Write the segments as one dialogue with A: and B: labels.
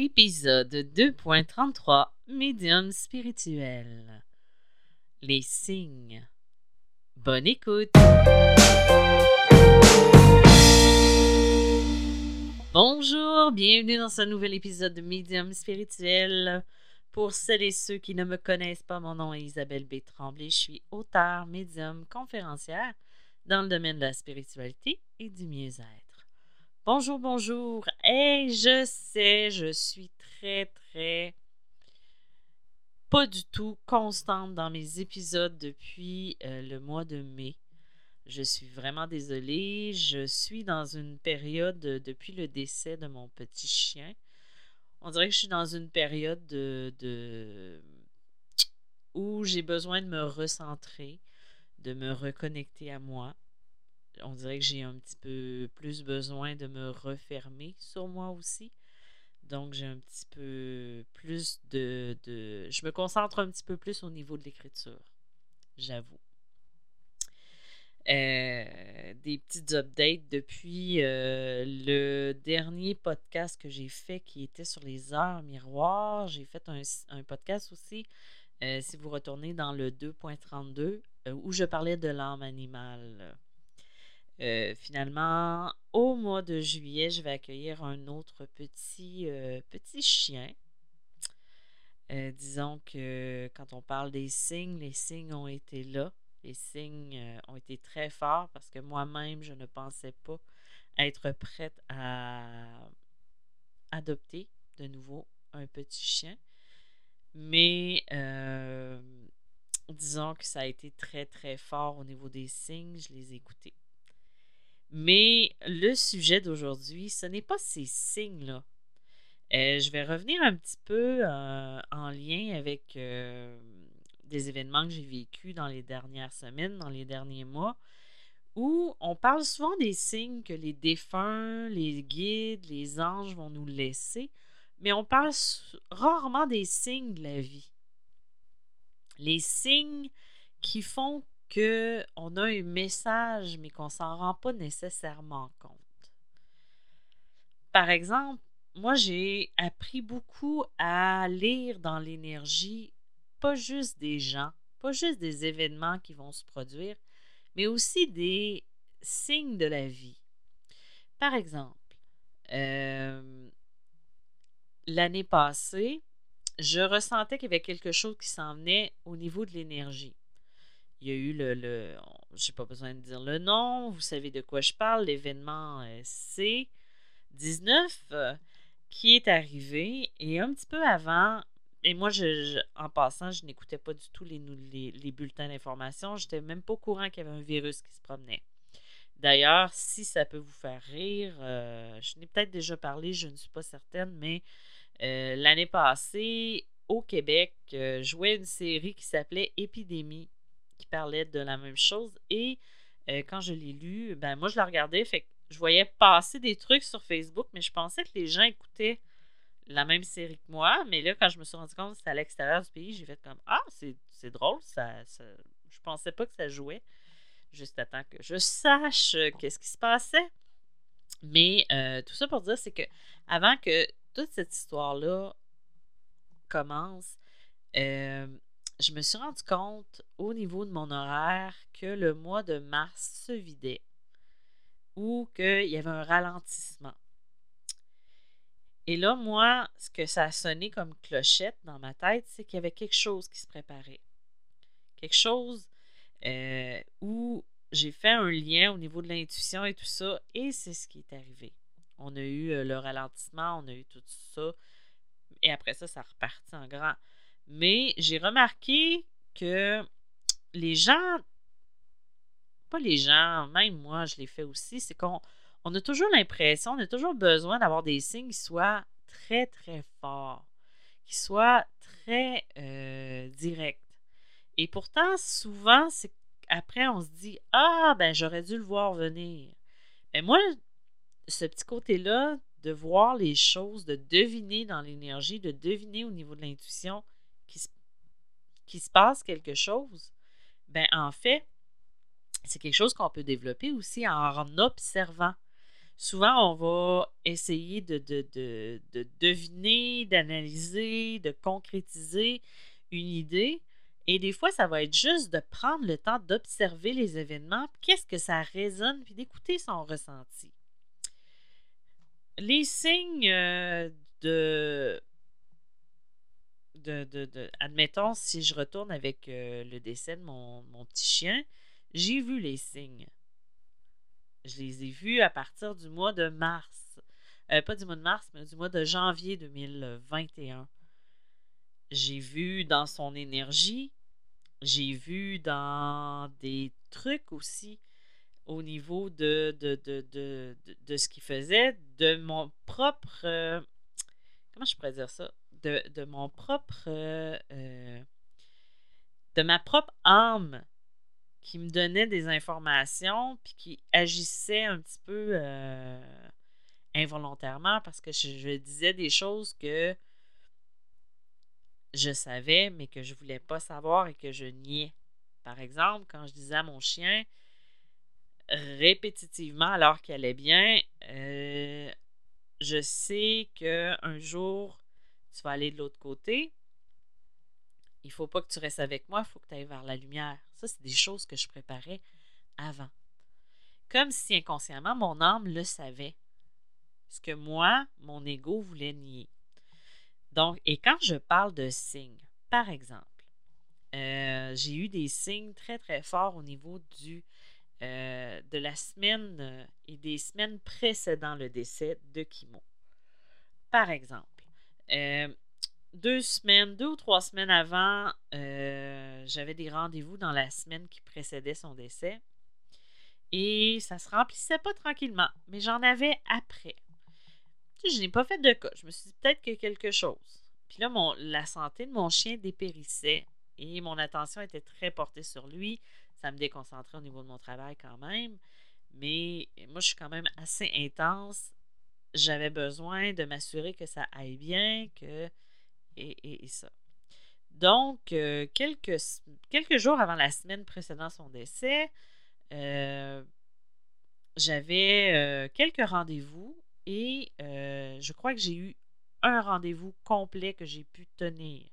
A: Épisode 2.33 Médium spirituel. Les signes. Bonne écoute. Bonjour, bienvenue dans ce nouvel épisode de Médium spirituel. Pour celles et ceux qui ne me connaissent pas, mon nom est Isabelle B. Tremblay. Je suis auteur, médium, conférencière dans le domaine de la spiritualité et du mieux-être. Bonjour, bonjour. Et je sais, je suis très, très pas du tout constante dans mes épisodes depuis euh, le mois de mai. Je suis vraiment désolée. Je suis dans une période depuis le décès de mon petit chien. On dirait que je suis dans une période de, de où j'ai besoin de me recentrer, de me reconnecter à moi. On dirait que j'ai un petit peu plus besoin de me refermer sur moi aussi. Donc, j'ai un petit peu plus de, de, Je me concentre un petit peu plus au niveau de l'écriture, j'avoue. Euh, des petites updates depuis euh, le dernier podcast que j'ai fait qui était sur les heures miroirs. J'ai fait un, un podcast aussi, euh, si vous retournez dans le 2.32, où je parlais de l'âme animale. Finalement, au mois de juillet, je vais accueillir un autre petit, petit chien. disons que quand on parle des signes, les signes ont été là les signes euh, ont été très forts parce que moi-même, je ne pensais pas être prête à adopter de nouveau un petit chien. Mais euh, disons que ça a été très, très fort au niveau des signes. Je les ai écoutés. Mais le sujet d'aujourd'hui, ce n'est pas ces signes-là. Euh, je vais revenir un petit peu en lien avec des événements que j'ai vécus dans les dernières semaines, dans les derniers mois, où on parle souvent des signes que les défunts, les guides, les anges vont nous laisser, mais on parle rarement des signes de la vie. Les signes qui font que on a un message, mais qu'on s'en rend pas nécessairement compte. Par exemple, moi, j'ai appris beaucoup à lire dans l'énergie pas juste des gens, pas juste des événements qui vont se produire, mais aussi des signes de la vie. Par exemple, euh, l'année passée, je ressentais qu'il y avait quelque chose qui s'en venait au niveau de l'énergie. Il y a eu le, le j'ai pas besoin de dire le nom, vous savez de quoi je parle, l'événement euh, C19 euh, qui est arrivé et un petit peu avant, et moi, je, en passant, je n'écoutais pas du tout les, les, bulletins d'information. Je n'étais même pas au courant qu'il y avait un virus qui se promenait. D'ailleurs, si ça peut vous faire rire, euh, je n'ai peut-être déjà parlé, je ne suis pas certaine, mais l'année passée, au Québec, jouait une série qui s'appelait Épidémie, qui parlait de la même chose. Et quand je l'ai lu, ben moi, je la regardais, fait je voyais passer des trucs sur Facebook, mais je pensais que les gens écoutaient la même série que moi, mais là, quand je me suis rendu compte que c'était à l'extérieur du pays, j'ai fait comme Ah, c'est drôle, ça, ça, je pensais pas que ça jouait. Juste à temps que je sache euh, qu'est-ce qui se passait. Mais euh, tout ça pour dire, c'est que avant que toute cette histoire-là commence, euh, je me suis rendu compte au niveau de mon horaire que le mois de mars se vidait ou qu'il y avait un ralentissement. Et là, moi, ce que ça a sonné comme clochette dans ma tête, c'est qu'il y avait quelque chose qui se préparait. Quelque chose euh, où j'ai fait un lien au niveau de l'intuition et tout ça, et c'est ce qui est arrivé. On a eu euh, le ralentissement, on a eu tout ça, et après ça, ça repartit en grand. Mais j'ai remarqué que les gens, pas les gens, même moi, je l'ai fait aussi, c'est qu'on on a toujours l'impression, on a toujours besoin d'avoir des signes qui soient très, très forts, qui soient très euh, directs. Et pourtant, souvent, c'est après, on se dit Ah, ben, j'aurais dû le voir venir. Mais moi, ce petit côté-là, de voir les choses, de deviner dans l'énergie, de deviner au niveau de l'intuition se passe quelque chose, ben, en fait, c'est quelque chose qu'on peut développer aussi en observant. souvent, on va essayer de, de, de deviner, d'analyser, de concrétiser une idée. Et des fois, ça va être juste de prendre le temps d'observer les événements, qu'est-ce que ça résonne, puis d'écouter son ressenti. Les signes euh, de, de, Admettons, si je retourne avec euh, le décès de mon, mon petit chien, j'ai vu les signes. Je les ai vus à partir du mois de mars. Euh, pas du mois de mars, mais du mois de janvier 2021. J'ai vu dans son énergie, j'ai vu dans des trucs aussi au niveau de, de, de, de, ce qu'il faisait, de mon propre. Euh, comment je pourrais dire ça? De, mon propre. Euh, de ma propre âme qui me donnait des informations puis qui agissait un petit peu euh, involontairement parce que je, disais des choses que je savais, mais que je voulais pas savoir et que je niais. Par exemple, quand je disais à mon chien répétitivement, alors qu'elle allait bien, euh, je sais qu'un jour, tu vas aller de l'autre côté. Il ne faut pas que tu restes avec moi, il faut que tu ailles vers la lumière. Ça, c'est des choses que je préparais avant. Comme si inconsciemment, mon âme le savait. Ce que moi, mon ego voulait nier. Donc, et quand je parle de signes, par exemple, euh, j'ai eu des signes très, très forts au niveau euh, de la semaine euh, et des semaines précédant le décès de Kimo. Par exemple, deux semaines, deux ou trois semaines avant, j'avais des rendez-vous dans la semaine qui précédait son décès. Et ça se remplissait pas tranquillement, mais j'en avais après je n'ai pas fait de cas. Je me suis dit peut-être que quelque chose. Puis là, la santé de mon chien dépérissait et mon attention était très portée sur lui. Ça me déconcentrait au niveau de mon travail quand même. Mais moi, je suis quand même assez intense. J'avais besoin de m'assurer que ça aille bien, que. Et, ça. Donc, euh, quelques, quelques jours avant la semaine précédant son décès, euh, j'avais euh, quelques rendez-vous et je crois que j'ai eu un rendez-vous complet que j'ai pu tenir.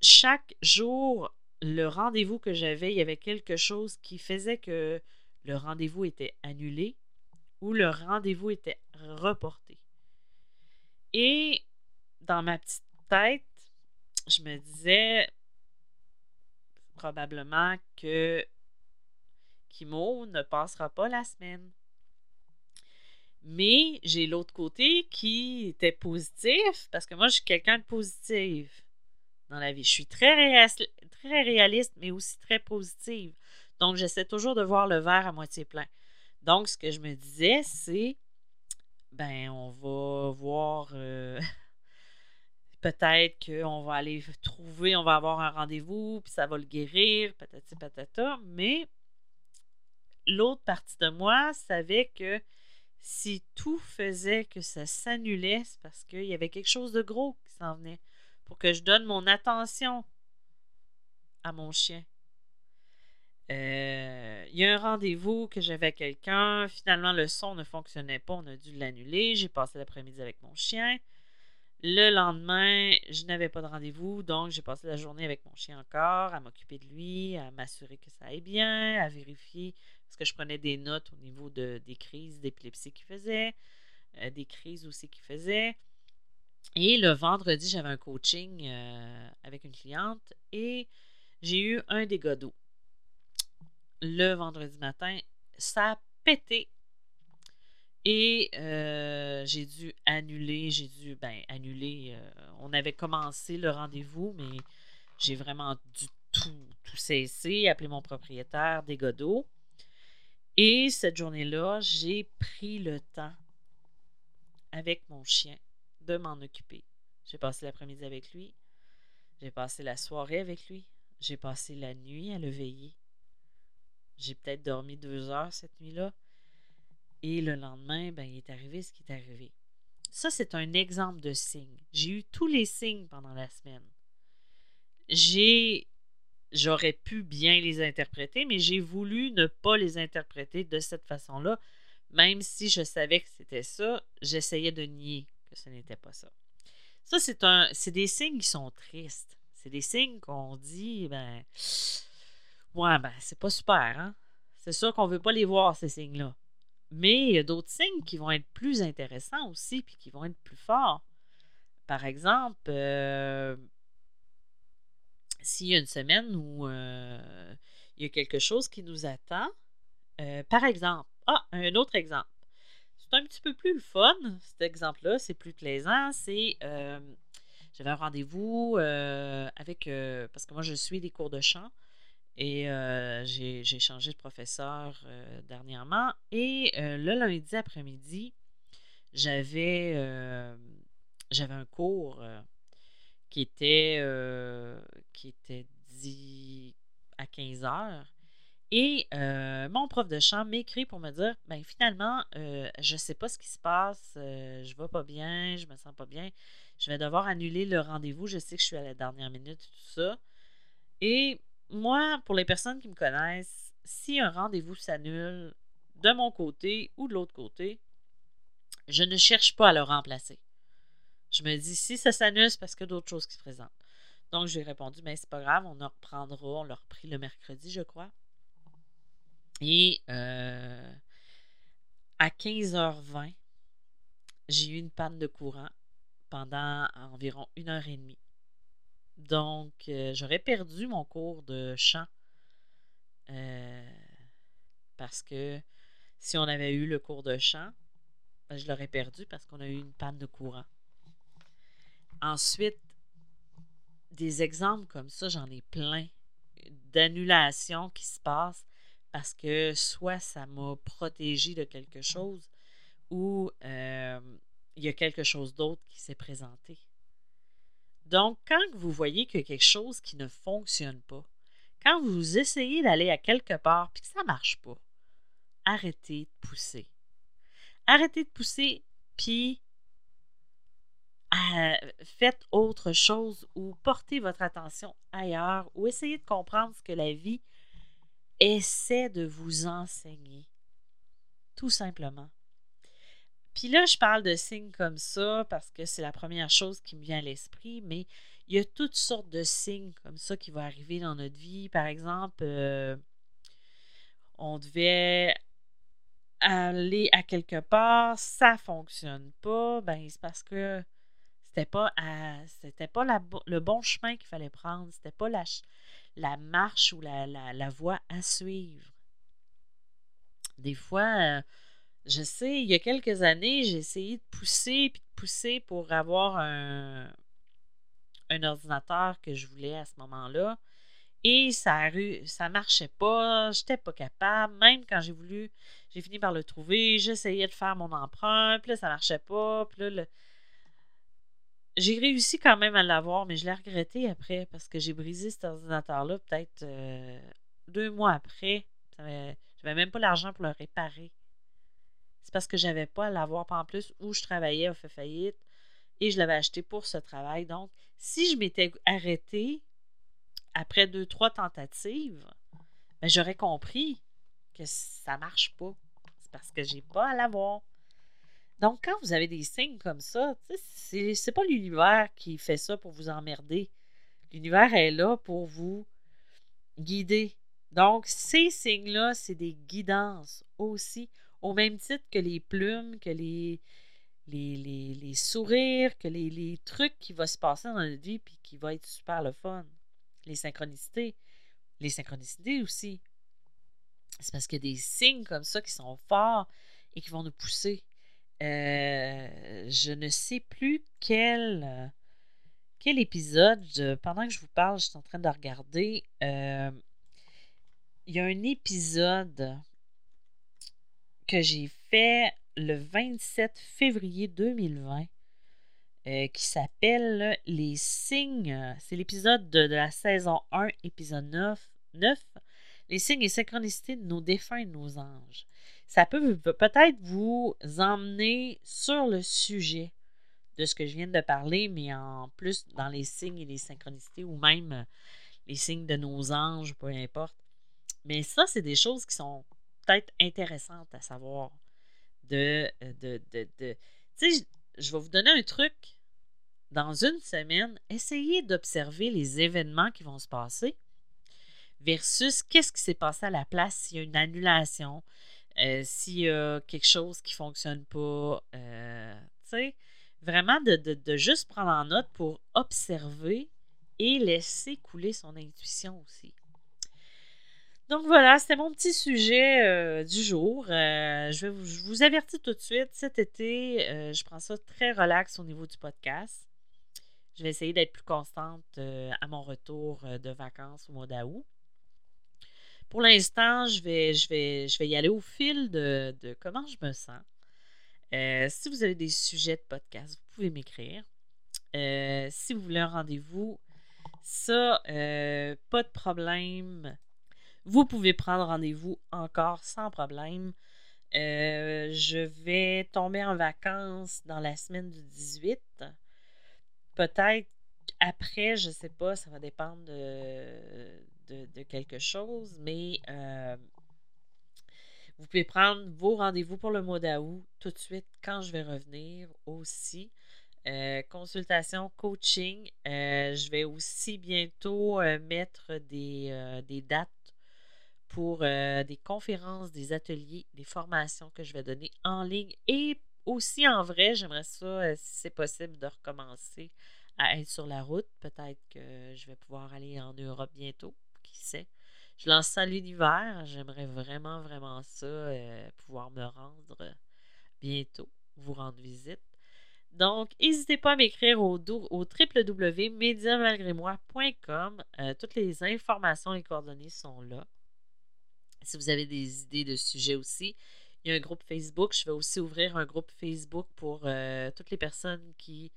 A: Chaque jour, le rendez-vous que j'avais, il y avait quelque chose qui faisait que le rendez-vous était annulé ou le rendez-vous était reporté. Et dans ma petite tête, je me disais probablement que Kimo ne passera pas la semaine. Mais j'ai l'autre côté qui était positif parce que moi, je suis quelqu'un de positif dans la vie. Je suis très réaliste, mais aussi très positive. Donc, j'essaie toujours de voir le verre à moitié plein. Donc, ce que je me disais, c'est ben, on va voir. Euh, peut-être qu'on va aller trouver, on va avoir un rendez-vous, puis ça va le guérir, patati patata. Mais l'autre partie de moi savait que si tout faisait que ça s'annulait, c'est parce qu'il y avait quelque chose de gros qui s'en venait pour que je donne mon attention à mon chien. Euh, il y a un rendez-vous que j'avais avec quelqu'un. Finalement, le son ne fonctionnait pas. On a dû l'annuler. J'ai passé l'après-midi avec mon chien. Le lendemain, je n'avais pas de rendez-vous, donc j'ai passé la journée avec mon chien encore, à m'occuper de lui, à m'assurer que ça aille bien, à vérifier parce que je prenais des notes au niveau de, des crises d'épilepsie qu'il faisait, euh, des crises aussi qu'il faisait. Et le vendredi, j'avais un coaching euh, avec une cliente et j'ai eu un dégât d'eau. Le vendredi matin, ça a pété. Et euh, j'ai dû annuler, j'ai dû, ben, annuler. on avait commencé le rendez-vous, mais j'ai vraiment dû tout, tout cesser, appeler mon propriétaire, dégâts d'eau. Et cette journée-là, j'ai pris le temps avec mon chien de m'en occuper. J'ai passé l'après-midi avec lui. J'ai passé la soirée avec lui. J'ai passé la nuit à le veiller. J'ai peut-être dormi deux heures cette nuit-là. Et le lendemain, ben, il est arrivé ce qui est arrivé. Ça, c'est un exemple de signe. J'ai eu tous les signes pendant la semaine. J'ai j'aurais pu bien les interpréter, mais j'ai voulu ne pas les interpréter de cette façon-là Même si je savais que c'était ça, j'essayais de nier que ce n'était pas ça. Ça, c'est un. C'est des signes qui sont tristes. C'est des signes qu'on dit, ben. Ouais, ben, c'est pas super, hein? C'est sûr qu'on veut pas les voir, ces signes-là. Mais il y a d'autres signes qui vont être plus intéressants aussi, puis qui vont être plus forts. Par exemple, euh, s'il y a une semaine où euh, il y a quelque chose qui nous attend, euh, par exemple, ah, un autre exemple. C'est un petit peu plus fun, cet exemple-là, c'est plus plaisant. C'est, j'avais un rendez-vous avec, parce que moi je suis des cours de chant et j'ai, changé de professeur dernièrement. Et le lundi après-midi, j'avais, j'avais un cours qui était, qui était dit à 15 heures. Et mon prof de chant m'écrit pour me dire ben finalement, je ne sais pas ce qui se passe, je ne vais pas bien, je me sens pas bien, je vais devoir annuler le rendez-vous, je sais que je suis à la dernière minute, tout ça. Et moi, pour les personnes qui me connaissent, si un rendez-vous s'annule de mon côté ou de l'autre côté, je ne cherche pas à le remplacer. Je me dis, si ça s'annule, c'est parce qu'il y a d'autres choses qui se présentent. Donc, j'ai répondu, mais c'est pas grave, on en reprendra. On l'a repris le mercredi, je crois. Et euh, à 15h20, j'ai eu une panne de courant pendant environ une heure et demie. Donc, euh, j'aurais perdu mon cours de chant euh, parce que si on avait eu le cours de chant, ben, je l'aurais perdu parce qu'on a eu une panne de courant. Ensuite, des exemples comme ça, j'en ai plein d'annulations qui se passent parce que soit ça m'a protégé de quelque chose ou euh, il y a quelque chose d'autre qui s'est présenté. Donc, quand vous voyez qu'il y a quelque chose qui ne fonctionne pas, quand vous essayez d'aller à quelque part et que ça ne marche pas, arrêtez de pousser. Arrêtez de pousser, puis euh, faites autre chose ou portez votre attention ailleurs ou essayez de comprendre ce que la vie essaie de vous enseigner. Tout simplement. Puis là, je parle de signes comme ça parce que c'est la première chose qui me vient à l'esprit, mais il y a toutes sortes de signes comme ça qui vont arriver dans notre vie. Par exemple, euh, on devait aller à quelque part, ça fonctionne pas, ben c'est parce que c'était pas c'était pas le bon chemin qu'il fallait prendre, c'était pas la, marche ou la, la, voie à suivre. Des fois, euh, je sais, il y a quelques années, j'ai essayé de pousser puis de pousser pour avoir un, un ordinateur que je voulais à ce moment-là. Et ça ça marchait pas, j'étais pas capable. Même quand j'ai voulu, j'ai fini par le trouver, j'essayais de faire mon emprunt, puis là, ça marchait pas. Puis là, j'ai réussi quand même à l'avoir, mais je l'ai regretté après parce que j'ai brisé cet ordinateur-là peut-être euh, deux mois après. J'avais même pas l'argent pour le réparer. C'est parce que j'avais pas à l'avoir. En plus, où je travaillais a fait faillite et je l'avais acheté pour ce travail. Donc, si je m'étais arrêtée après deux, trois tentatives, ben, j'aurais compris que ça marche pas. C'est parce que j'ai pas à l'avoir. Donc, quand vous avez des signes comme ça, c'est, c'est pas l'univers qui fait ça pour vous emmerder. L'univers est là pour vous guider. Donc, ces signes-là, c'est des guidances aussi au même titre que les plumes, que les, les, sourires, que les, trucs qui vont se passer dans notre vie puis qui vont être super le fun. Les synchronicités. Les synchronicités aussi. C'est parce qu'il y a des signes comme ça qui sont forts et qui vont nous pousser. Euh, je ne sais plus quel, quel épisode, pendant que je vous parle, je suis en train de regarder. Euh, il y a un épisode que j'ai fait le 27 février 2020 euh, qui s'appelle Les signes. C'est l'épisode de, la saison 1, épisode 9, 9. Les signes et synchronicités de nos défunts et nos anges. Ça peut peut-être vous emmener sur le sujet de ce que je viens de parler, mais en plus dans les signes et les synchronicités ou même les signes de nos anges, peu importe. Mais ça, c'est des choses qui sont être intéressante à savoir. de. de, de, de sais, je vais vous donner un truc. Dans une semaine, essayez d'observer les événements qui vont se passer versus qu'est-ce qui s'est passé à la place s'il y a une annulation, euh, s'il y a quelque chose qui ne fonctionne pas. Euh, vraiment de, de, juste prendre en note pour observer et laisser couler son intuition aussi. Donc voilà, c'était mon petit sujet euh, du jour. je, vais vous, je vous avertis tout de suite, cet été, je prends ça très relax au niveau du podcast. Je vais essayer d'être plus constante à mon retour de vacances au mois d'août. Pour l'instant, je vais, y aller au fil de, comment je me sens. Euh, si vous avez des sujets de podcast, vous pouvez m'écrire. Euh, si vous voulez un rendez-vous, ça, euh, pas de problème. Vous pouvez prendre rendez-vous encore sans problème. je vais tomber en vacances dans la semaine du 18. Peut-être après, je ne sais pas, ça va dépendre de, de, quelque chose, mais euh, vous pouvez prendre vos rendez-vous pour le mois d'août tout de suite quand je vais revenir aussi. Euh, consultation, coaching. Euh, je vais aussi bientôt mettre des, des, dates pour des conférences, des ateliers, des formations que je vais donner en ligne et aussi en vrai. J'aimerais ça, si c'est possible, de recommencer à être sur la route. Peut-être que je vais pouvoir aller en Europe bientôt qui sait. Je lance ça l'univers. J'aimerais vraiment, vraiment ça, euh, pouvoir me rendre bientôt, vous rendre visite. Donc, n'hésitez pas à m'écrire au, au. Euh, toutes les informations et coordonnées sont là. Si vous avez des idées de sujets aussi, il y a un groupe Facebook. Je vais aussi ouvrir un groupe Facebook pour euh, toutes les personnes qui,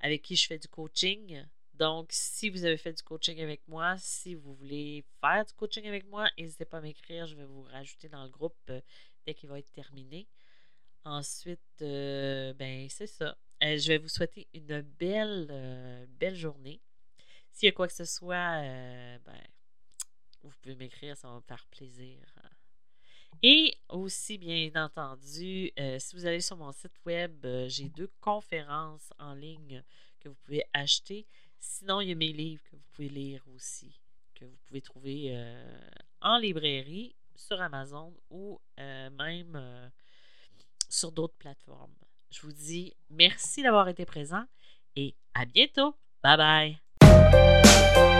A: avec qui je fais du coaching. Donc, si vous avez fait du coaching avec moi, si vous voulez faire du coaching avec moi, n'hésitez pas à m'écrire. Je vais vous rajouter dans le groupe euh, dès qu'il va être terminé. Ensuite, euh, ben c'est ça. Je vais vous souhaiter une belle, belle journée. S'il y a quoi que ce soit, ben, vous pouvez m'écrire, ça va me faire plaisir. Et aussi, bien entendu, si vous allez sur mon site web, j'ai deux conférences en ligne que vous pouvez acheter. Sinon, il y a mes livres que vous pouvez lire aussi, que vous pouvez trouver euh, en librairie, sur Amazon ou euh, même euh, sur d'autres plateformes. Je vous dis merci d'avoir été présent et à bientôt. Bye bye.